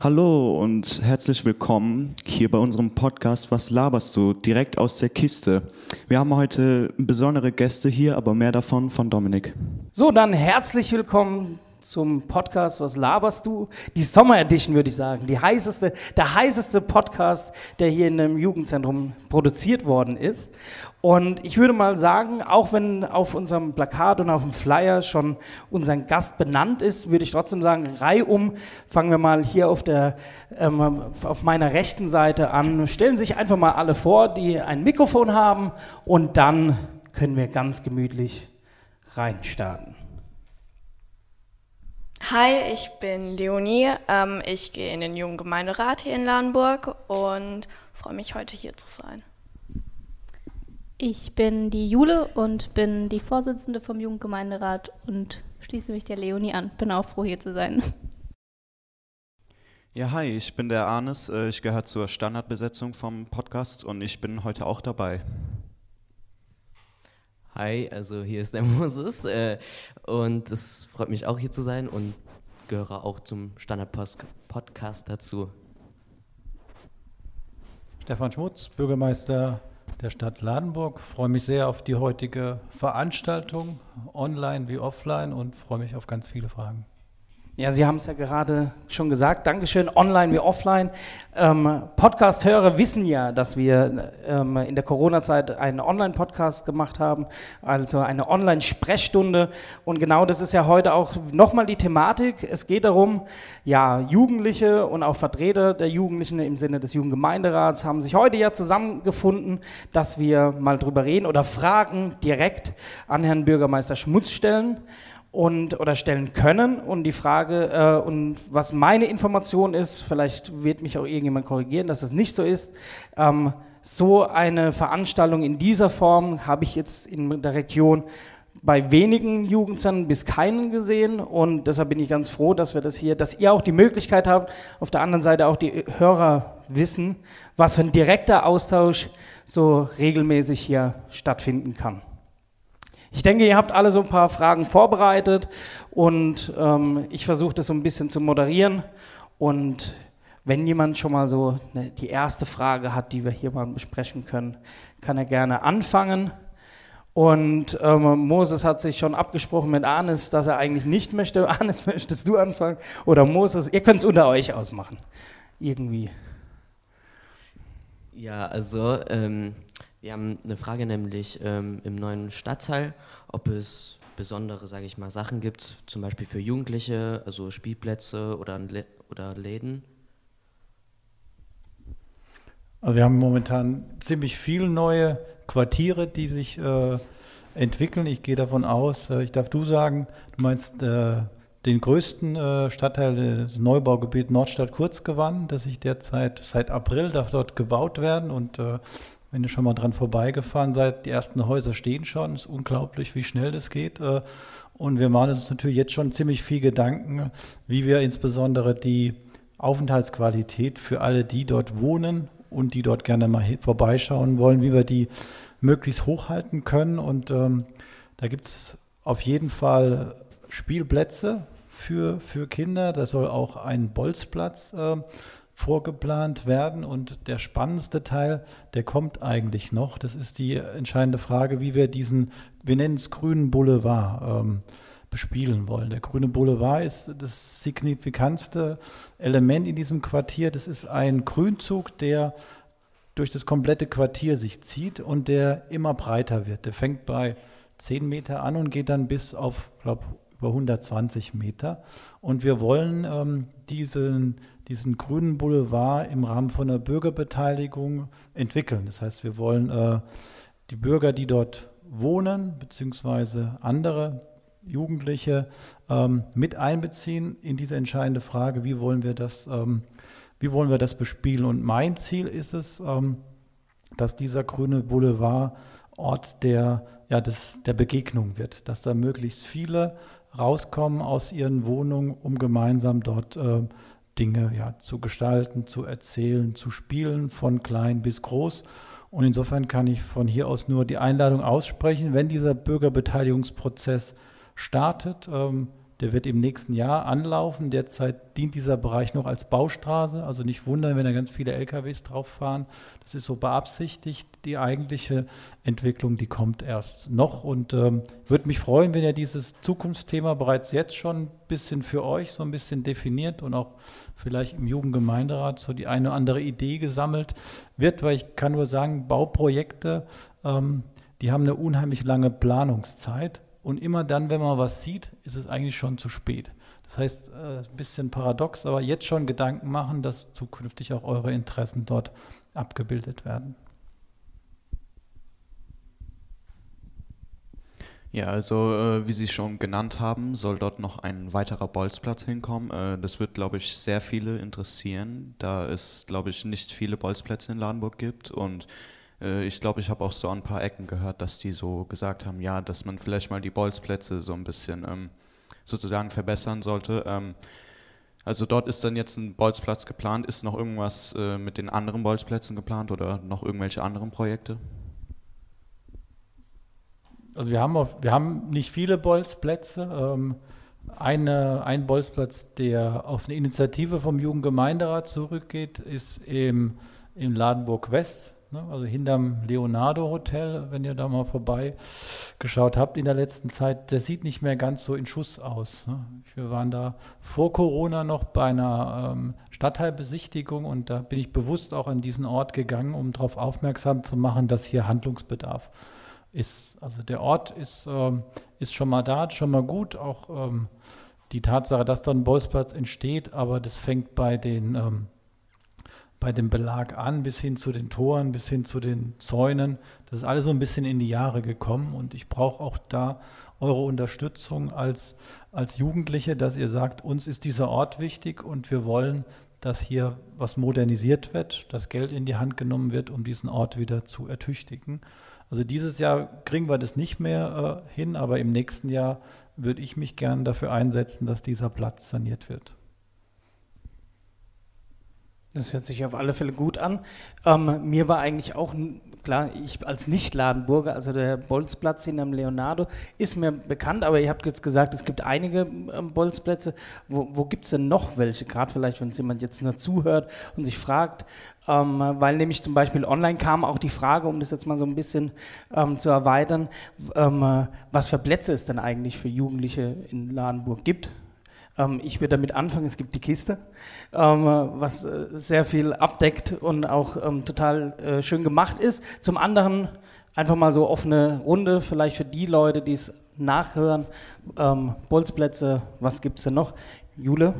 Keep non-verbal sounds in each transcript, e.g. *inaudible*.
Hallo und herzlich willkommen hier bei unserem Podcast Was laberst du? Direkt aus der Kiste. Wir haben heute besondere Gäste hier, aber mehr davon von Dominik. So, dann herzlich willkommen zum Podcast Was laberst du? Die Sommer Edition würde ich sagen, die heißeste, der heißeste Podcast, der hier in einem Jugendzentrum produziert worden ist. Und ich würde mal sagen, auch wenn auf unserem Plakat und auf dem Flyer schon unser Gast benannt ist, würde ich trotzdem sagen, reihum fangen wir mal hier auf, der, ähm, auf meiner rechten Seite an. Stellen sich einfach mal alle vor, die ein Mikrofon haben und dann können wir ganz gemütlich reinstarten. Hi, ich bin Leonie. Ähm, ich gehe in den Jugendgemeinderat hier in Lahnburg und freue mich, heute hier zu sein. Ich bin die Jule und bin die Vorsitzende vom Jugendgemeinderat und schließe mich der Leonie an. Bin auch froh, hier zu sein. Ja, hi, ich bin der Arnes. Äh, ich gehöre zur Standardbesetzung vom Podcast und ich bin heute auch dabei. Hi, also hier ist der *laughs* Moses äh, und es freut mich auch hier zu sein und gehöre auch zum Standard-Podcast dazu. Stefan Schmutz, Bürgermeister der Stadt Ladenburg. Freue mich sehr auf die heutige Veranstaltung, online wie offline, und freue mich auf ganz viele Fragen. Ja, Sie haben es ja gerade schon gesagt. Dankeschön, online wie offline. Ähm, Podcast-Hörer wissen ja, dass wir ähm, in der Corona-Zeit einen Online-Podcast gemacht haben, also eine Online-Sprechstunde. Und genau das ist ja heute auch nochmal die Thematik. Es geht darum, ja, Jugendliche und auch Vertreter der Jugendlichen im Sinne des Jugendgemeinderats haben sich heute ja zusammengefunden, dass wir mal drüber reden oder Fragen direkt an Herrn Bürgermeister Schmutz stellen und oder stellen können. Und die Frage, äh, und was meine Information ist, vielleicht wird mich auch irgendjemand korrigieren, dass das nicht so ist. Ähm, so eine Veranstaltung in dieser Form habe ich jetzt in der Region bei wenigen Jugendzentren bis keinen gesehen und deshalb bin ich ganz froh, dass wir das hier, dass ihr auch die Möglichkeit habt, auf der anderen Seite auch die Hörer wissen, was für ein direkter Austausch so regelmäßig hier stattfinden kann. Ich denke, ihr habt alle so ein paar Fragen vorbereitet und ähm, ich versuche das so ein bisschen zu moderieren. Und wenn jemand schon mal so eine, die erste Frage hat, die wir hier mal besprechen können, kann er gerne anfangen. Und ähm, Moses hat sich schon abgesprochen mit Anis, dass er eigentlich nicht möchte. *laughs* Anis, möchtest du anfangen? Oder Moses? Ihr könnt es unter euch ausmachen. Irgendwie. Ja, also ähm, wir haben eine Frage nämlich ähm, im neuen Stadtteil, ob es besondere, sage ich mal, Sachen gibt, zum Beispiel für Jugendliche, also Spielplätze oder, oder Läden. Also wir haben momentan ziemlich viele neue Quartiere, die sich äh, entwickeln. Ich gehe davon aus, äh, ich darf du sagen, du meinst äh, den größten äh, Stadtteil des Neubaugebiet Nordstadt Kurzgewann, das sich derzeit seit April darf dort gebaut werden und äh, wenn ihr schon mal dran vorbeigefahren seid, die ersten Häuser stehen schon. Es ist unglaublich, wie schnell das geht. Äh, und wir machen uns natürlich jetzt schon ziemlich viel Gedanken, wie wir insbesondere die Aufenthaltsqualität für alle, die dort wohnen und die dort gerne mal vorbeischauen wollen, wie wir die möglichst hochhalten können. Und ähm, da gibt es auf jeden Fall Spielplätze für, für Kinder. Da soll auch ein Bolzplatz äh, vorgeplant werden. Und der spannendste Teil, der kommt eigentlich noch. Das ist die entscheidende Frage, wie wir diesen, wir nennen es grünen Boulevard, ähm, bespielen wollen. Der grüne Boulevard ist das signifikantste Element in diesem Quartier. Das ist ein Grünzug, der durch das komplette Quartier sich zieht und der immer breiter wird. Der fängt bei 10 Meter an und geht dann bis auf, glaube über 120 Meter. Und wir wollen ähm, diesen, diesen grünen Boulevard im Rahmen von einer Bürgerbeteiligung entwickeln. Das heißt, wir wollen äh, die Bürger, die dort wohnen, beziehungsweise andere Jugendliche ähm, mit einbeziehen in diese entscheidende Frage, wie wollen wir das, ähm, wie wollen wir das bespielen. Und mein Ziel ist es, ähm, dass dieser grüne Boulevard Ort der, ja, des, der Begegnung wird, dass da möglichst viele rauskommen aus ihren Wohnungen, um gemeinsam dort äh, Dinge ja, zu gestalten, zu erzählen, zu spielen, von klein bis groß. Und insofern kann ich von hier aus nur die Einladung aussprechen, wenn dieser Bürgerbeteiligungsprozess startet, ähm, Der wird im nächsten Jahr anlaufen. Derzeit dient dieser Bereich noch als Baustraße. Also nicht wundern, wenn da ganz viele LKWs drauf fahren. Das ist so beabsichtigt. Die eigentliche Entwicklung, die kommt erst noch. Und ähm, würde mich freuen, wenn ihr dieses Zukunftsthema bereits jetzt schon ein bisschen für euch so ein bisschen definiert und auch vielleicht im Jugendgemeinderat so die eine oder andere Idee gesammelt wird, weil ich kann nur sagen, Bauprojekte, ähm, die haben eine unheimlich lange Planungszeit. Und immer dann, wenn man was sieht, ist es eigentlich schon zu spät. Das heißt, äh, ein bisschen paradox, aber jetzt schon Gedanken machen, dass zukünftig auch eure Interessen dort abgebildet werden. Ja, also äh, wie Sie schon genannt haben, soll dort noch ein weiterer Bolzplatz hinkommen. Äh, das wird, glaube ich, sehr viele interessieren, da es, glaube ich, nicht viele Bolzplätze in Ladenburg gibt und äh, ich glaube, ich habe auch so ein paar Ecken gehört, dass die so gesagt haben, ja, dass man vielleicht mal die Bolzplätze so ein bisschen ähm, sozusagen verbessern sollte. Ähm, also dort ist dann jetzt ein Bolzplatz geplant. Ist noch irgendwas äh, mit den anderen Bolzplätzen geplant oder noch irgendwelche anderen Projekte? Also wir haben, auf, wir haben nicht viele Bolzplätze. Ähm, eine, ein Bolzplatz, der auf eine Initiative vom Jugendgemeinderat zurückgeht, ist im, im Ladenburg West. Ne? Also hinterm Leonardo Hotel, wenn ihr da mal vorbeigeschaut habt in der letzten Zeit, der sieht nicht mehr ganz so in Schuss aus. Ne? Wir waren da vor Corona noch bei einer ähm, Stadtteilbesichtigung und da bin ich bewusst auch an diesen Ort gegangen, um darauf aufmerksam zu machen, dass hier Handlungsbedarf ist. Also der Ort ist, ähm, ist schon mal da, schon mal gut, auch ähm, die Tatsache, dass da ein Bolzplatz entsteht, aber das fängt bei den bei dem Belag an, bis hin zu den Toren, bis hin zu den Zäunen. Das ist alles so ein bisschen in die Jahre gekommen und ich brauche auch da eure Unterstützung als, als Jugendliche, dass ihr sagt, uns ist dieser Ort wichtig und wir wollen, dass hier was modernisiert wird, dass Geld in die Hand genommen wird, um diesen Ort wieder zu ertüchtigen. Also dieses Jahr kriegen wir das nicht mehr äh, hin, aber im nächsten Jahr würde ich mich gern dafür einsetzen, dass dieser Platz saniert wird. Das hört sich auf alle Fälle gut an. Ähm, mir war eigentlich auch klar, ich als Nicht-Ladenburger, also der Bolzplatz hinterm Leonardo, ist mir bekannt, aber ihr habt jetzt gesagt, es gibt einige ähm, Bolzplätze. Wo, wo gibt es denn noch welche? Gerade vielleicht, wenn es jemand jetzt nur zuhört und sich fragt, ähm, weil nämlich zum Beispiel online kam auch die Frage, um das jetzt mal so ein bisschen ähm, zu erweitern, ähm, was für Plätze es denn eigentlich für Jugendliche in Ladenburg gibt. Ähm, ich würde damit anfangen, es gibt die Kiste, ähm, was äh, sehr viel abdeckt und auch ähm, total äh, schön gemacht ist. Zum anderen einfach mal so offene Runde, vielleicht für die Leute, die es nachhören. Bolzplätze, was gibt es denn noch? Jule?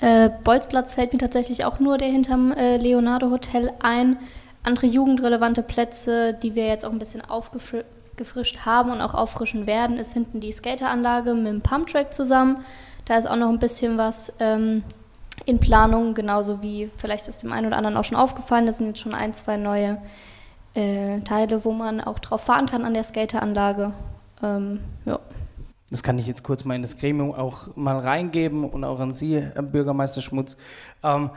Äh, Bolzplatz fällt mir tatsächlich auch nur der hinterm äh, Leonardo Hotel ein. Andere jugendrelevante Plätze, die wir jetzt auch ein bisschen aufgefrischt haben und auch auffrischen werden, ist hinten die Skateranlage mit dem Pumptrack zusammen. Da ist auch noch ein bisschen was ähm, in Planung, genauso wie vielleicht ist dem einen oder anderen auch schon aufgefallen. Das sind jetzt schon ein, zwei neue äh, Teile, wo man auch drauf fahren kann an der Skateranlage. Ähm, ja. Das kann ich jetzt kurz mal in das Gremium auch mal reingeben und auch an Sie, Herr Bürgermeister Schmutz. Ähm,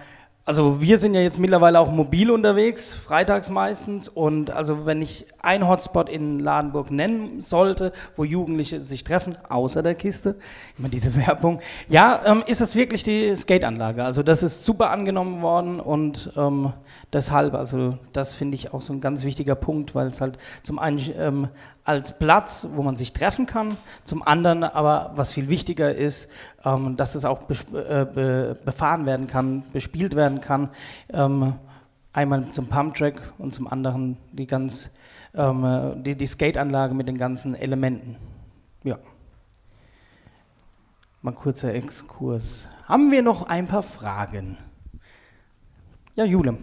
also wir sind ja jetzt mittlerweile auch mobil unterwegs, freitags meistens. Und also wenn ich ein Hotspot in Ladenburg nennen sollte, wo Jugendliche sich treffen, außer der Kiste, immer diese *laughs* Werbung, ja, ähm, ist es wirklich die Skateanlage. Also das ist super angenommen worden und ähm, deshalb, also das finde ich auch so ein ganz wichtiger Punkt, weil es halt zum einen ähm, als Platz, wo man sich treffen kann, zum anderen aber, was viel wichtiger ist, ähm, dass es auch äh, be befahren werden kann, bespielt werden kann. Ähm, einmal zum Pumptrack und zum anderen die ganz ähm, die, die Skateanlage mit den ganzen Elementen. Ja. Mal kurzer Exkurs. Haben wir noch ein paar Fragen? Ja, Jule.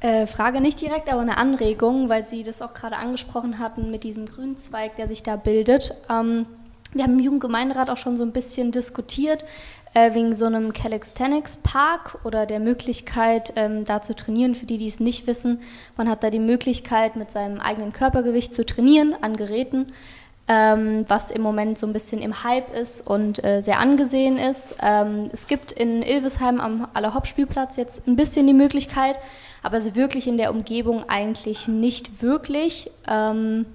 Äh, Frage nicht direkt, aber eine Anregung, weil Sie das auch gerade angesprochen hatten mit diesem Grünzweig, der sich da bildet. Ähm, wir haben im Jugendgemeinderat auch schon so ein bisschen diskutiert äh, wegen so einem Calisthenics Park oder der Möglichkeit, ähm, da zu trainieren. Für die, die es nicht wissen, man hat da die Möglichkeit, mit seinem eigenen Körpergewicht zu trainieren an Geräten. Ähm, was im Moment so ein bisschen im Hype ist und äh, sehr angesehen ist. Ähm, es gibt in Ilvesheim am Allerhopp-Spielplatz jetzt ein bisschen die Möglichkeit, aber so wirklich in der Umgebung eigentlich nicht wirklich. Ähm,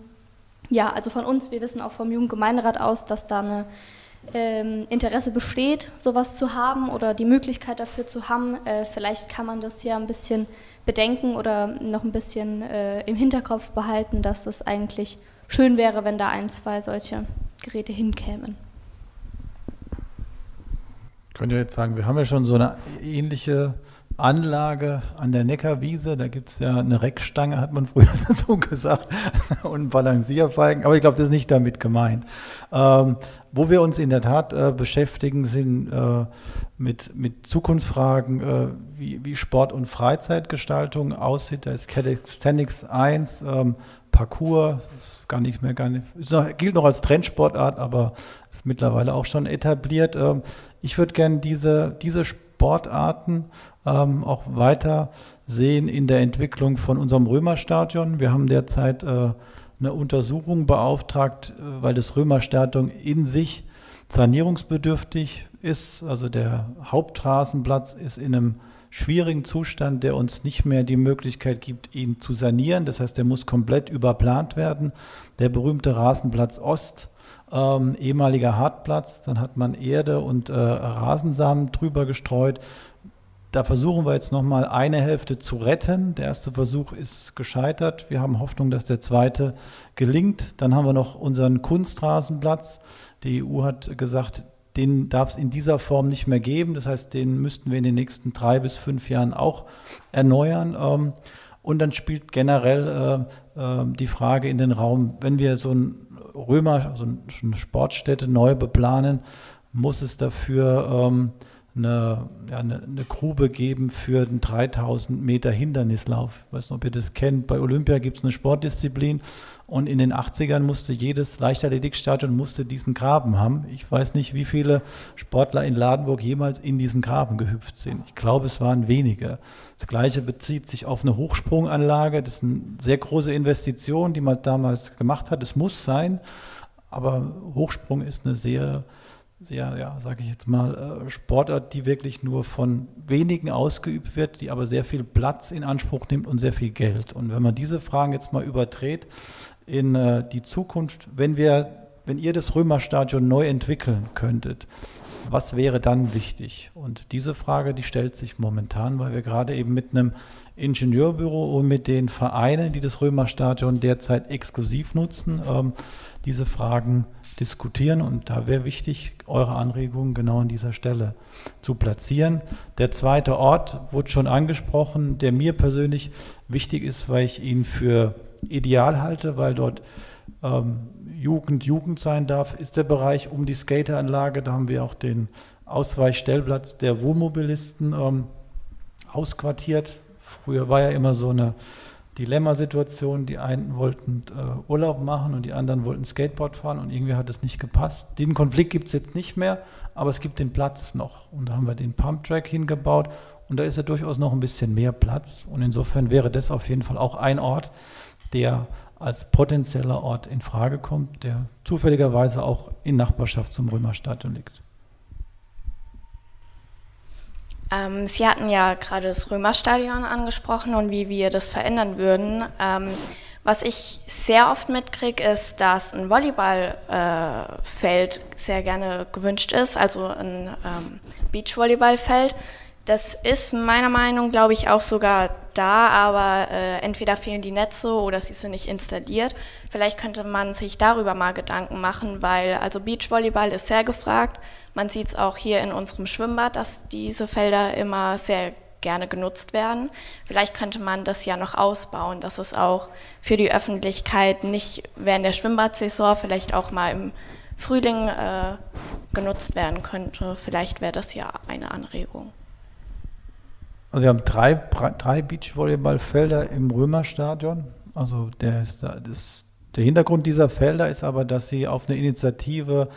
ja, also von uns, wir wissen auch vom Jugendgemeinderat aus, dass da eine ähm, Interesse besteht, sowas zu haben oder die Möglichkeit dafür zu haben, äh, vielleicht kann man das ja ein bisschen bedenken oder noch ein bisschen äh, im Hinterkopf behalten, dass es eigentlich schön wäre, wenn da ein, zwei solche Geräte hinkämen. Ich könnte jetzt sagen, wir haben ja schon so eine ähnliche Anlage an der Neckarwiese. Da gibt es ja eine Reckstange, hat man früher *laughs* dazu gesagt, *laughs* und einen Balancierbalken. Aber ich glaube, das ist nicht damit gemeint. Ähm, wo wir uns in der Tat äh, beschäftigen, sind äh, mit, mit Zukunftsfragen, äh, wie, wie, Sport- und Freizeitgestaltung aussieht. Da ist Calisthenics 1, ähm, Parcours, gar nicht mehr, gar nicht, noch, gilt noch als Trendsportart, aber ist mittlerweile auch schon etabliert. Ähm, ich würde gerne diese, diese Sportarten ähm, auch weiter sehen in der Entwicklung von unserem Römerstadion. Wir haben derzeit äh, eine Untersuchung beauftragt, äh, weil das Römerstadion in sich sanierungsbedürftig ist. Also der Hauptrasenplatz ist in einem schwierigen Zustand, der uns nicht mehr die Möglichkeit gibt, ihn zu sanieren. Das heißt, der muss komplett überplant werden. Der berühmte Rasenplatz Ost, ähm, ehemaliger Hartplatz, dann hat man Erde und äh, Rasensamen drüber gestreut. Da versuchen wir jetzt nochmal eine Hälfte zu retten. Der erste Versuch ist gescheitert. Wir haben Hoffnung, dass der zweite gelingt. Dann haben wir noch unseren Kunstrasenplatz. Die EU hat gesagt, den darf es in dieser Form nicht mehr geben. Das heißt, den müssten wir in den nächsten drei bis fünf Jahren auch erneuern. Ähm, und dann spielt generell äh, äh, die Frage in den Raum, wenn wir so ein Römer, so eine Sportstätte neu beplanen, muss es dafür ähm, eine, ja, eine, eine, Grube geben für den 3000 Meter Hindernislauf. Ich weiß nicht, ob ihr das kennt. Bei Olympia gibt es eine Sportdisziplin und in den 80ern musste jedes Leichtathletikstadion musste diesen Graben haben. Ich weiß nicht, wie viele Sportler in Ladenburg jemals in diesen Graben gehüpft sind. Ich glaube, es waren wenige. Das Gleiche bezieht sich auf eine Hochsprunganlage. Das ist eine sehr große Investition, die man damals gemacht hat. Es muss sein, aber Hochsprung ist eine sehr sehr, ja, sage ich jetzt mal, äh, Sportart, die wirklich nur von wenigen ausgeübt wird, die aber sehr viel Platz in Anspruch nimmt und sehr viel Geld. Und wenn man diese Fragen jetzt mal überdreht in äh, die Zukunft, wenn wir, wenn ihr das Römerstadion neu entwickeln könntet, was wäre dann wichtig? Und diese Frage, die stellt sich momentan, weil wir gerade eben mit einem Ingenieurbüro und mit den Vereinen, die das Römerstadion derzeit exklusiv nutzen, ähm, diese Fragen diskutieren und da wäre wichtig, eure Anregungen genau an dieser Stelle zu platzieren. Der zweite Ort wurde schon angesprochen, der mir persönlich wichtig ist, weil ich ihn für ideal halte, weil dort ähm, Jugend Jugend sein darf, ist der Bereich um die Skateranlage. Da haben wir auch den Ausweichstellplatz der Wohnmobilisten ähm, ausquartiert. Früher war ja immer so eine Dilemmasituation. Die einen wollten äh, Urlaub machen und die anderen wollten Skateboard fahren und irgendwie hat es nicht gepasst. Den Konflikt gibt es jetzt nicht mehr, aber es gibt den Platz noch. Und da haben wir den Pumptrack hingebaut und da ist ja durchaus noch ein bisschen mehr Platz. Und insofern wäre das auf jeden Fall auch ein Ort, der als potenzieller Ort in Frage kommt, der zufälligerweise auch in Nachbarschaft zum Römerstadion liegt. Ähm, Sie hatten ja gerade das Römerstadion angesprochen und wie wir das verändern würden. Ähm, was ich sehr oft mitkriege, ist, dass ein Volleyballfeld äh, sehr gerne gewünscht ist, also ein ähm, Beachvolleyballfeld. Das ist meiner Meinung, glaube ich, auch sogar da, aber äh, entweder fehlen die Netze oder sie sind nicht installiert. Vielleicht könnte man sich darüber mal Gedanken machen, weil also Beachvolleyball ist sehr gefragt. Man sieht es auch hier in unserem Schwimmbad, dass diese Felder immer sehr gerne genutzt werden. Vielleicht könnte man das ja noch ausbauen, dass es auch für die Öffentlichkeit nicht während der Schwimmbadsaison, vielleicht auch mal im Frühling äh, genutzt werden könnte. Vielleicht wäre das ja eine Anregung. Also wir haben drei, drei Beachvolleyballfelder im Römerstadion. Also der, ist, das, der Hintergrund dieser Felder ist aber, dass sie auf eine Initiative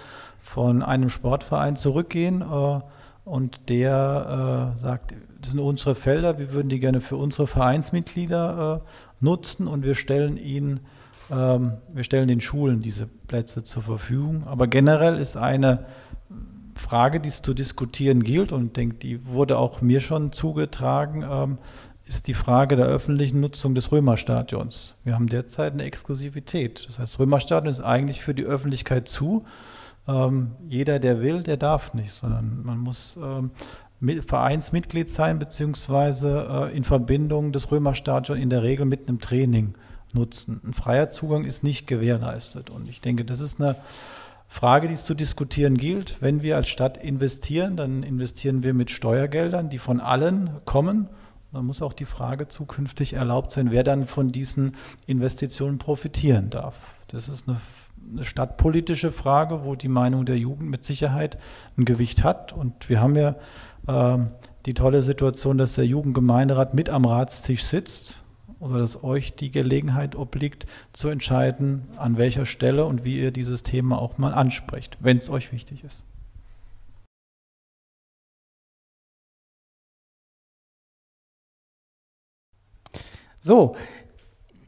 von einem Sportverein zurückgehen äh, und der äh, sagt, das sind unsere Felder, wir würden die gerne für unsere Vereinsmitglieder äh, nutzen und wir stellen ihnen, ähm, wir stellen den Schulen diese Plätze zur Verfügung. Aber generell ist eine Frage, die es zu diskutieren gilt und ich denke, die wurde auch mir schon zugetragen, ähm, ist die Frage der öffentlichen Nutzung des Römerstadions. Wir haben derzeit eine Exklusivität. Das heißt, Römerstadion ist eigentlich für die Öffentlichkeit zu. Ähm, jeder, der will, der darf nicht, sondern man muss ähm, Vereinsmitglied sein, beziehungsweise äh, in Verbindung des Römerstadion in der Regel mit einem Training nutzen. Ein freier Zugang ist nicht gewährleistet. Und ich denke, das ist eine Frage, die es zu diskutieren gilt. Wenn wir als Stadt investieren, dann investieren wir mit Steuergeldern, die von allen kommen. Dann muss auch die Frage zukünftig erlaubt sein, wer dann von diesen Investitionen profitieren darf. Das ist eine, eine stadtpolitische Frage, wo die Meinung der Jugend mit Sicherheit ein Gewicht hat. Und wir haben ja äh, die tolle Situation, dass der Jugendgemeinderat mit am Ratstisch sitzt oder dass euch die Gelegenheit obliegt, zu entscheiden, an welcher Stelle und wie ihr dieses Thema auch mal ansprecht, wenn es euch wichtig ist. So,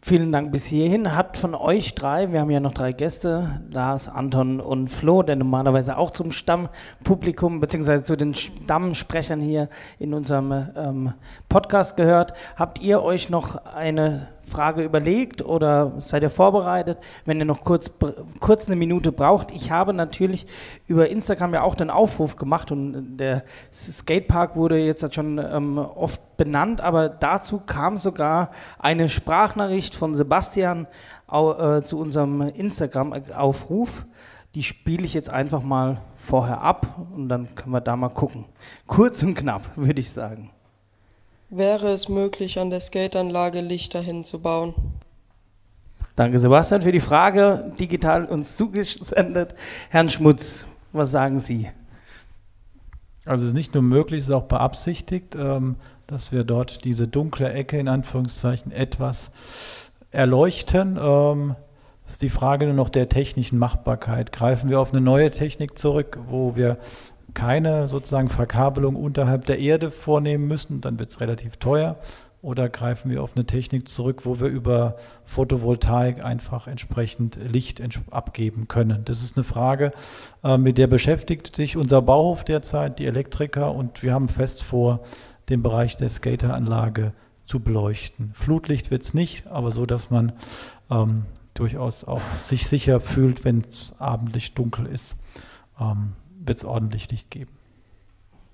Vielen Dank bis hierhin. Habt von euch drei, wir haben ja noch drei Gäste, Lars, Anton und Flo, der normalerweise auch zum Stammpublikum bzw. zu den Stammsprechern hier in unserem ähm, Podcast gehört. Habt ihr euch noch eine Frage überlegt oder seid ihr vorbereitet? Wenn ihr noch kurz, kurz eine Minute braucht. Ich habe natürlich über Instagram ja auch den Aufruf gemacht und der Skatepark wurde jetzt schon ähm, oft benannt, aber dazu kam sogar eine Sprachnachricht von Sebastian äh, zu unserem Instagram-Aufruf. Die spiele ich jetzt einfach mal vorher ab und dann können wir da mal gucken. Kurz und knapp, *laughs* würde ich sagen. Wäre es möglich, an der Skateanlage Lichter hinzubauen? Danke, Sebastian, für die Frage, digital uns zugesendet. Herrn Schmutz, was sagen Sie? Also es ist nicht nur möglich, es ist auch beabsichtigt, ähm, dass wir dort diese dunkle Ecke in Anführungszeichen etwas erleuchten. Ähm, das ist die Frage nur noch der technischen Machbarkeit. Greifen wir auf eine neue Technik zurück, wo wir keine sozusagen Verkabelung unterhalb der Erde vornehmen müssen, dann wird es relativ teuer. Oder greifen wir auf eine Technik zurück, wo wir über Photovoltaik einfach entsprechend Licht abgeben können? Das ist eine Frage, äh, mit der beschäftigt sich unser Bauhof derzeit, die Elektriker, und wir haben fest vor, den Bereich der Skateranlage zu beleuchten. Flutlicht wird es nicht, aber so, dass man ähm, durchaus auch sich sicher fühlt, wenn es abendlich dunkel ist. Ähm, wird es ordentlich Licht geben.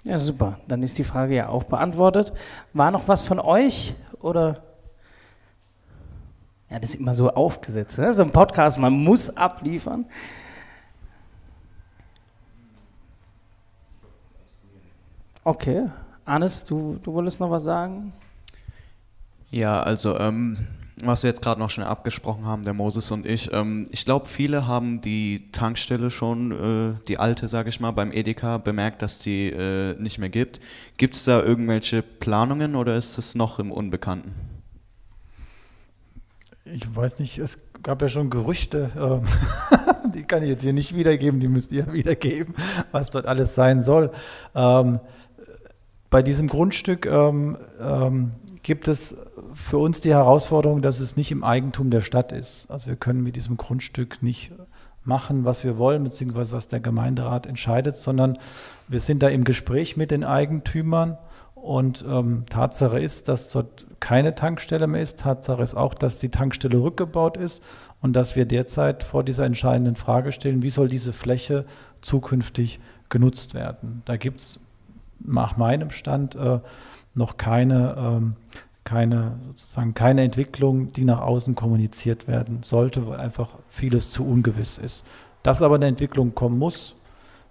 Ja, super. Dann ist die Frage ja auch beantwortet. War noch was von euch oder? Ja, das ist immer so aufgesetzt. Ne? So ein Podcast, man muss abliefern. Okay. Anis, du, du wolltest noch was sagen? Ja, also ähm, was wir jetzt gerade noch schnell abgesprochen haben, der Moses und ich. Ähm, ich glaube, viele haben die Tankstelle schon, äh, die alte, sage ich mal, beim Edeka bemerkt, dass die äh, nicht mehr gibt. Gibt es da irgendwelche Planungen oder ist es noch im Unbekannten? Ich weiß nicht, es gab ja schon Gerüchte, äh, *laughs* die kann ich jetzt hier nicht wiedergeben, die müsst ihr *laughs* wiedergeben, was dort alles sein soll. Ähm, bei diesem Grundstück ähm, ähm, gibt es für uns die Herausforderung, dass es nicht im Eigentum der Stadt ist. Also wir können mit diesem Grundstück nicht machen, was wir wollen, beziehungsweise was der Gemeinderat entscheidet, sondern wir sind da im Gespräch mit den Eigentümern und ähm, Tatsache ist, dass dort keine Tankstelle mehr ist. Tatsache ist auch, dass die Tankstelle rückgebaut ist und dass wir derzeit vor dieser entscheidenden Frage stehen, wie soll diese Fläche zukünftig genutzt werden. Da gibt es nach meinem Stand äh, noch keine, ähm, keine, sozusagen keine Entwicklung, die nach außen kommuniziert werden sollte, weil einfach vieles zu ungewiss ist. Dass aber eine Entwicklung kommen muss,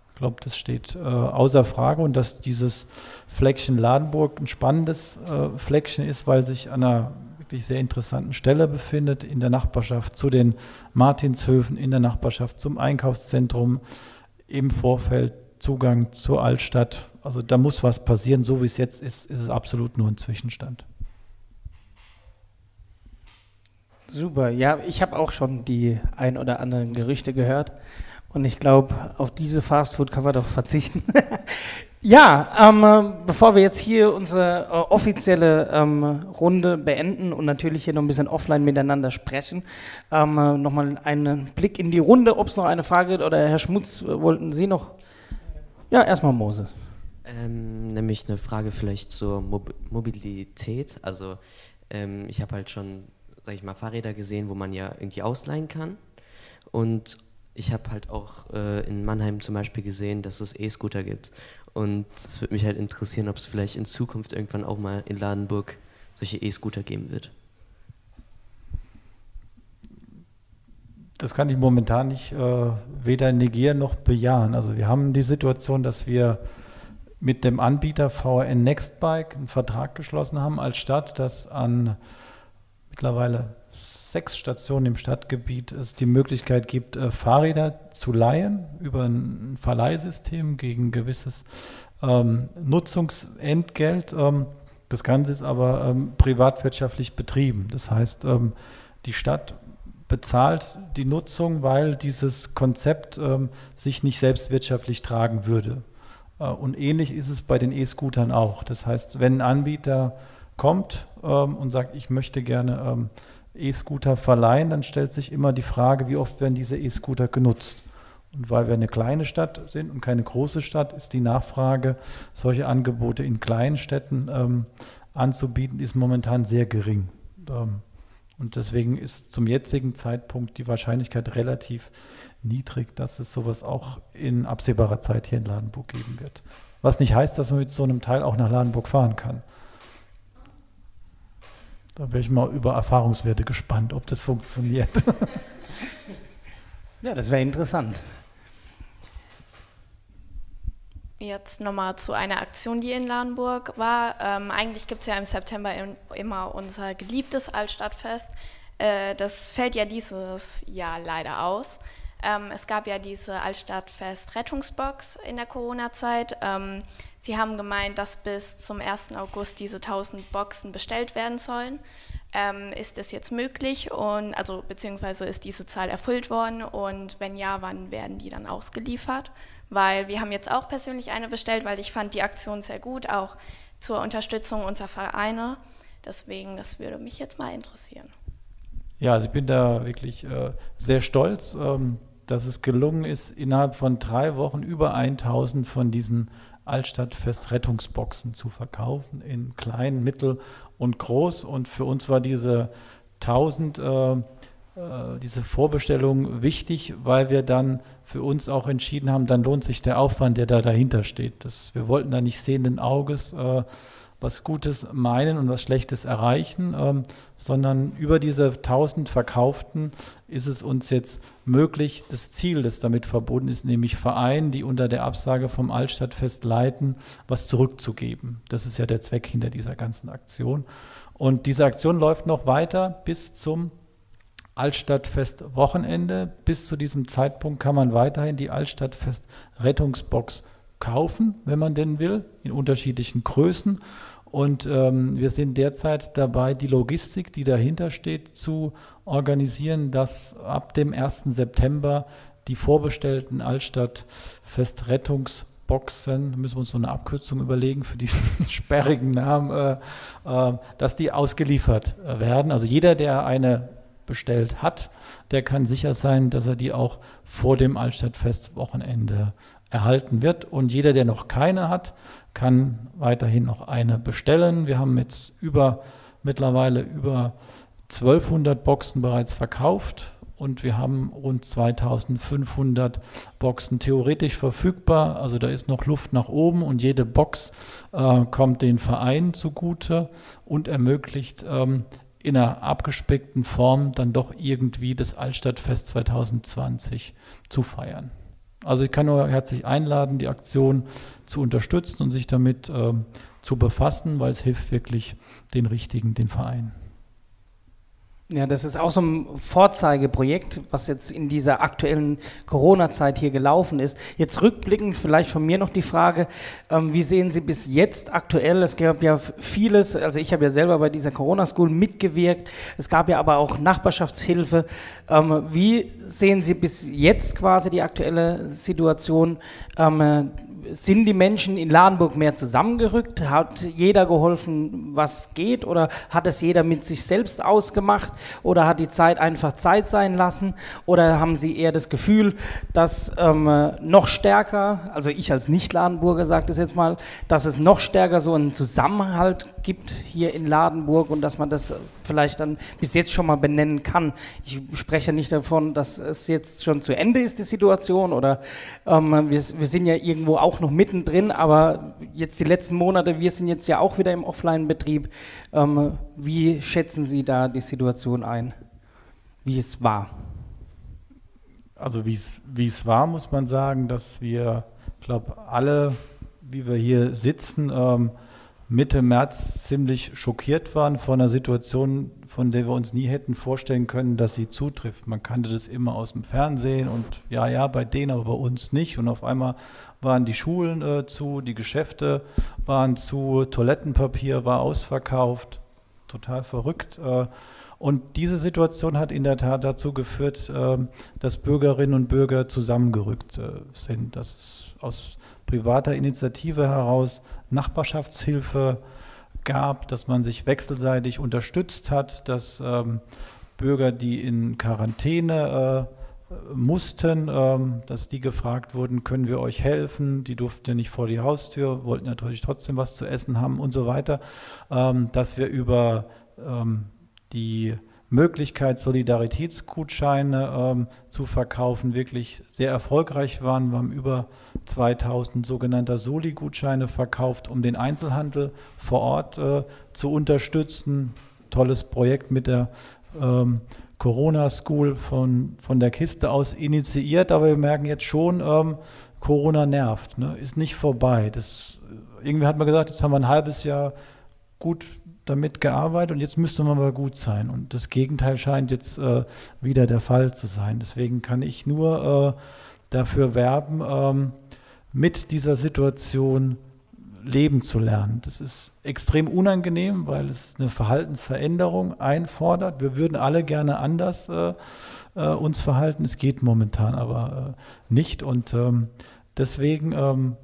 ich glaube, das steht äh, außer Frage und dass dieses Fleckchen Ladenburg ein spannendes äh, Fleckchen ist, weil sich an einer wirklich sehr interessanten Stelle befindet, in der Nachbarschaft zu den Martinshöfen, in der Nachbarschaft zum Einkaufszentrum, im Vorfeld Zugang zur Altstadt also da muss was passieren. So wie es jetzt ist, ist es absolut nur ein Zwischenstand. Super, ja, ich habe auch schon die ein oder anderen Gerüchte gehört und ich glaube, auf diese Fastfood kann man doch verzichten. *laughs* ja, ähm, bevor wir jetzt hier unsere äh, offizielle ähm, Runde beenden und natürlich hier noch ein bisschen offline miteinander sprechen, ähm, äh, nochmal einen Blick in die Runde, ob es noch eine Frage gibt oder Herr Schmutz, äh, wollten Sie noch? Ja, erstmal Moses. Ähm, nämlich eine Frage vielleicht zur Mob Mobilität. Also ähm, ich habe halt schon, sag ich mal, Fahrräder gesehen, wo man ja irgendwie ausleihen kann. Und ich habe halt auch äh, in Mannheim zum Beispiel gesehen, dass es E-Scooter gibt. Und es würde mich halt interessieren, ob es vielleicht in Zukunft irgendwann auch mal in Ladenburg solche E-Scooter geben wird. Das kann ich momentan nicht äh, weder negieren noch bejahen. Also wir haben die Situation, dass wir mit dem Anbieter VRN Nextbike einen Vertrag geschlossen haben als Stadt, dass an mittlerweile sechs Stationen im Stadtgebiet es die Möglichkeit gibt, äh, Fahrräder zu leihen über ein Verleihsystem gegen gewisses ähm, Nutzungsentgelt. Ähm, das Ganze ist aber ähm, privatwirtschaftlich betrieben. Das heißt, ähm, die Stadt bezahlt die Nutzung, weil dieses Konzept ähm, sich nicht selbstwirtschaftlich tragen würde. Äh, und ähnlich ist es bei den E-Scootern auch. Das heißt, wenn ein Anbieter kommt ähm, und sagt, ich möchte gerne E-Scooter verleihen, dann stellt sich immer die Frage, wie oft werden diese E-Scooter genutzt. Und weil wir eine kleine Stadt sind und keine große Stadt, ist die Nachfrage, solche Angebote in kleinen Städten ähm, anzubieten, ist momentan sehr gering. Ähm, und deswegen ist zum jetzigen Zeitpunkt die Wahrscheinlichkeit relativ niedrig, dass es sowas auch in absehbarer Zeit hier in Ladenburg geben wird. Was nicht heißt, dass man mit so einem Teil auch nach Ladenburg fahren kann. Da wäre ich mal über Erfahrungswerte gespannt, ob das funktioniert. *laughs* ja, das wäre interessant. Jetzt nochmal zu einer Aktion, die in Ladenburg war. Ähm, eigentlich gibt es ja im September im, immer unser geliebtes Altstadtfest. Äh, das fällt ja dieses Jahr leider aus. Ähm, es gab ja diese Altstadtfest-Rettungsbox in der Corona-Zeit. Ähm, Sie haben gemeint, dass bis zum 1. August diese 1000 Boxen bestellt werden sollen. Ähm, ist das jetzt möglich und also beziehungsweise ist diese Zahl erfüllt worden und wenn ja, wann werden die dann ausgeliefert? Weil wir haben jetzt auch persönlich eine bestellt, weil ich fand die Aktion sehr gut, auch zur Unterstützung unserer Vereine. Deswegen, das würde mich jetzt mal interessieren. Ja, also ich bin da wirklich äh, sehr stolz, ähm, dass es gelungen ist, innerhalb von drei Wochen über 1000 von diesen Altstadtfest Rettungsboxen zu verkaufen in klein, mittel und groß. Und für uns war diese 1000, äh, äh, diese Vorbestellung wichtig, weil wir dann für uns auch entschieden haben, dann lohnt sich der Aufwand, der da dahinter steht. Das, wir wollten da nicht sehenden Auges äh, was Gutes meinen und was Schlechtes erreichen, ähm, sondern über diese 1000 Verkauften ist es uns jetzt möglich, das Ziel, das damit verbunden ist, nämlich Vereinen, die unter der Absage vom Altstadtfest leiten, was zurückzugeben. Das ist ja der Zweck hinter dieser ganzen Aktion. Und diese Aktion läuft noch weiter bis zum Altstadtfest Wochenende. Bis zu diesem Zeitpunkt kann man weiterhin die Altstadtfest Rettungsbox kaufen, wenn man denn will, in unterschiedlichen Größen. Und ähm, wir sind derzeit dabei, die Logistik, die dahinter steht, zu organisieren, dass ab dem 1. September die vorbestellten Altstadt-Festrettungsboxen, müssen wir uns so eine Abkürzung überlegen für diesen *laughs* sperrigen Namen, äh, äh, dass die ausgeliefert werden. Also jeder, der eine bestellt hat, der kann sicher sein, dass er die auch vor dem Altstadtfestwochenende erhalten wird. Und jeder, der noch keine hat, kann weiterhin noch eine bestellen. Wir haben jetzt über, mittlerweile über 1200 Boxen bereits verkauft und wir haben rund 2500 Boxen theoretisch verfügbar. Also da ist noch Luft nach oben und jede Box äh, kommt den Verein zugute und ermöglicht ähm, in einer abgespeckten Form dann doch irgendwie das Altstadtfest 2020 zu feiern. Also ich kann nur herzlich einladen, die Aktion zu unterstützen und sich damit ähm, zu befassen, weil es hilft wirklich den Richtigen, den Verein. Ja, das ist auch so ein Vorzeigeprojekt, was jetzt in dieser aktuellen Corona-Zeit hier gelaufen ist. Jetzt rückblickend vielleicht von mir noch die Frage, ähm, wie sehen Sie bis jetzt aktuell, es gab ja vieles, also ich habe ja selber bei dieser Corona-School mitgewirkt, es gab ja aber auch Nachbarschaftshilfe. Ähm, wie sehen Sie bis jetzt quasi die aktuelle Situation? Ähm, sind die Menschen in Ladenburg mehr zusammengerückt? Hat jeder geholfen, was geht? Oder hat es jeder mit sich selbst ausgemacht? Oder hat die Zeit einfach Zeit sein lassen? Oder haben Sie eher das Gefühl, dass ähm, noch stärker, also ich als Nicht-Ladenburger sage das jetzt mal, dass es noch stärker so einen Zusammenhalt gibt hier in Ladenburg und dass man das vielleicht dann bis jetzt schon mal benennen kann. Ich spreche nicht davon, dass es jetzt schon zu Ende ist, die Situation, oder ähm, wir, wir sind ja irgendwo auch noch mittendrin, aber jetzt die letzten Monate, wir sind jetzt ja auch wieder im Offline-Betrieb. Ähm, wie schätzen Sie da die Situation ein, wie es war? Also wie es war, muss man sagen, dass wir, ich glaube, alle, wie wir hier sitzen, ähm, Mitte März ziemlich schockiert waren von einer Situation, von der wir uns nie hätten vorstellen können, dass sie zutrifft. Man kannte das immer aus dem Fernsehen und ja, ja, bei denen, aber bei uns nicht. Und auf einmal waren die Schulen äh, zu, die Geschäfte waren zu, Toilettenpapier war ausverkauft. Total verrückt. Äh, und diese Situation hat in der Tat dazu geführt, äh, dass Bürgerinnen und Bürger zusammengerückt äh, sind. Das ist aus privater Initiative heraus Nachbarschaftshilfe gab, dass man sich wechselseitig unterstützt hat, dass ähm, Bürger, die in Quarantäne äh, mussten, ähm, dass die gefragt wurden, können wir euch helfen? Die durften nicht vor die Haustür, wollten natürlich trotzdem was zu essen haben und so weiter. Ähm, dass wir über ähm, die Möglichkeit, Solidaritätsgutscheine ähm, zu verkaufen, wirklich sehr erfolgreich waren. Wir haben über 2000 sogenannte Soli-Gutscheine verkauft, um den Einzelhandel vor Ort äh, zu unterstützen. Tolles Projekt mit der ähm, Corona School von, von der Kiste aus initiiert, aber wir merken jetzt schon, ähm, Corona nervt, ne? ist nicht vorbei. Das, irgendwie hat man gesagt, jetzt haben wir ein halbes Jahr gut damit gearbeitet und jetzt müsste man aber gut sein. Und das Gegenteil scheint jetzt äh, wieder der Fall zu sein. Deswegen kann ich nur äh, dafür werben, ähm, mit dieser Situation leben zu lernen. Das ist extrem unangenehm, weil es eine Verhaltensveränderung einfordert. Wir würden alle gerne anders äh, äh uns verhalten. Es geht momentan aber äh, nicht. Und ähm, deswegen ähm,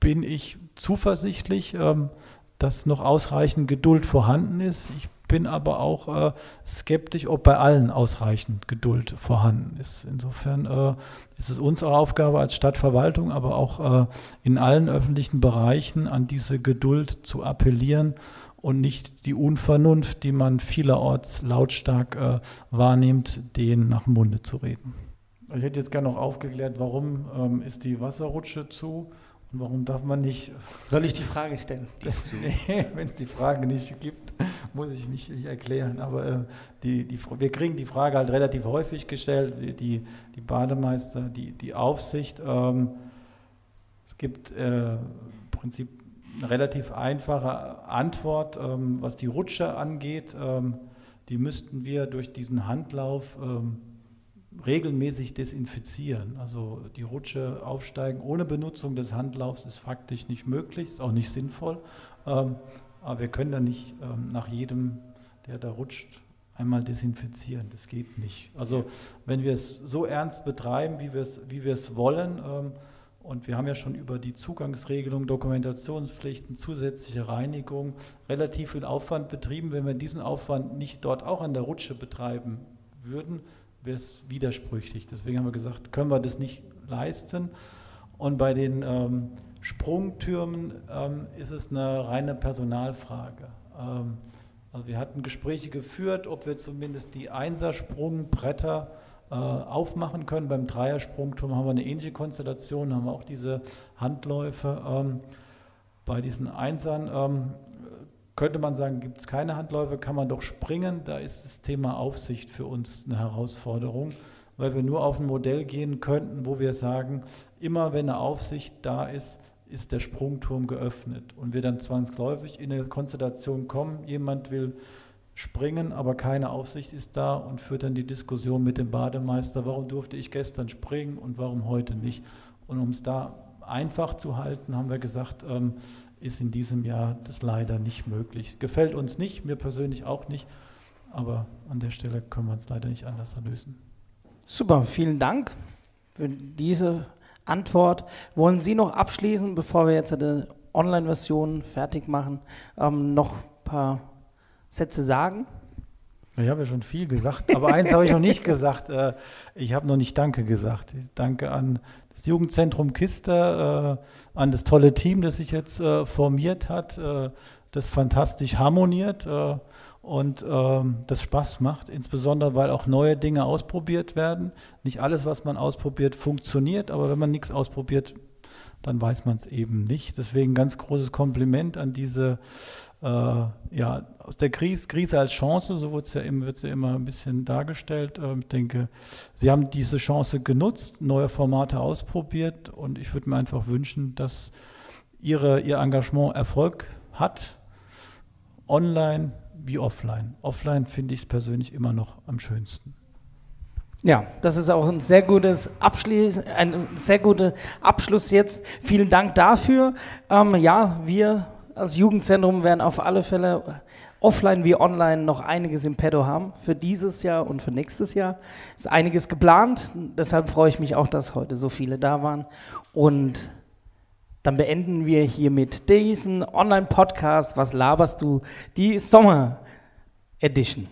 bin ich zuversichtlich, ähm, dass noch ausreichend Geduld vorhanden ist. Ich bin aber auch äh, skeptisch, ob bei allen ausreichend Geduld vorhanden ist. Insofern äh, ist es unsere Aufgabe als Stadtverwaltung, aber auch äh, in allen öffentlichen Bereichen an diese Geduld zu appellieren und nicht die Unvernunft, die man vielerorts lautstark äh, wahrnimmt, denen nach dem Munde zu reden. Ich hätte jetzt gerne noch aufgeklärt, warum ähm, ist die Wasserrutsche zu? Warum darf man nicht. Soll ich die Frage stellen? Die ist zu. *laughs* Wenn es die Frage nicht gibt, muss ich mich nicht erklären. Aber äh, die, die, wir kriegen die Frage halt relativ häufig gestellt. Die, die Bademeister, die, die Aufsicht. Ähm, es gibt äh, im Prinzip eine relativ einfache Antwort, ähm, was die Rutsche angeht. Ähm, die müssten wir durch diesen Handlauf. Ähm, regelmäßig desinfizieren. Also die Rutsche aufsteigen ohne Benutzung des Handlaufs ist faktisch nicht möglich, ist auch nicht sinnvoll. Ähm, aber wir können da nicht ähm, nach jedem, der da rutscht, einmal desinfizieren. Das geht nicht. Also wenn wir es so ernst betreiben, wie wir es, wie wollen, ähm, und wir haben ja schon über die Zugangsregelung, Dokumentationspflichten, zusätzliche Reinigung relativ viel Aufwand betrieben. Wenn wir diesen Aufwand nicht dort auch an der Rutsche betreiben würden, wäre es widersprüchlich. Deswegen haben wir gesagt, können wir das nicht leisten. Und bei den ähm, Sprungtürmen ähm, ist es eine reine Personalfrage. Ähm, also wir hatten Gespräche geführt, ob wir zumindest die Einsersprungbretter äh, aufmachen können. Beim Dreiersprungturm haben wir eine ähnliche Konstellation, haben wir auch diese Handläufe. Ähm, bei diesen Einsern ähm, könnte man sagen, gibt es keine Handläufe, kann man doch springen. Da ist das Thema Aufsicht für uns eine Herausforderung, weil wir nur auf ein Modell gehen könnten, wo wir sagen, immer wenn eine Aufsicht da ist, ist der Sprungturm geöffnet. Und wir dann zwangsläufig in eine Konstellation kommen, jemand will springen, aber keine Aufsicht ist da und führt dann die Diskussion mit dem Bademeister, warum durfte ich gestern springen und warum heute nicht. Und um es da einfach zu halten, haben wir gesagt, ähm, ist in diesem Jahr das leider nicht möglich. Gefällt uns nicht, mir persönlich auch nicht, aber an der Stelle können wir es leider nicht anders lösen. Super, vielen Dank für diese Antwort. Wollen Sie noch abschließen, bevor wir jetzt die Online-Version fertig machen, ähm, noch ein paar Sätze sagen? Ich habe ja schon viel gesagt, aber eins habe ich noch nicht *laughs* gesagt. Äh, ich habe noch nicht Danke gesagt. Danke an das Jugendzentrum Kiste, äh, an das tolle Team, das sich jetzt äh, formiert hat, das fantastisch harmoniert. und ähm, das Spaß macht, insbesondere weil auch neue Dinge ausprobiert werden. Nicht alles, was man ausprobiert, funktioniert, aber wenn man nichts ausprobiert, dann weiß man es eben nicht. Deswegen ganz großes Kompliment an diese, äh, ja, aus der Krise, Krise als Chance, so wird es ja, immer, ja immer ein bisschen dargestellt. Ähm, ich denke, Sie haben diese Chance genutzt, neue Formate ausprobiert und ich würde mir einfach wünschen, dass Ihre, Ihr Engagement Erfolg hat, online wie offline. Offline finde ich es persönlich immer noch am schönsten. Ja, das ist auch ein sehr gutes Abschluss, ein sehr guter Abschluss jetzt. Vielen Dank dafür. Ähm, ja, wir als Jugendzentrum werden auf alle Fälle offline wie online noch einiges im Pedo haben für dieses Jahr und für nächstes Jahr. Ist einiges geplant. Deshalb freue ich mich auch, dass heute so viele da waren. Und dann beenden wir hiermit diesen Online-Podcast. Was laberst du? Die Sommer-Edition.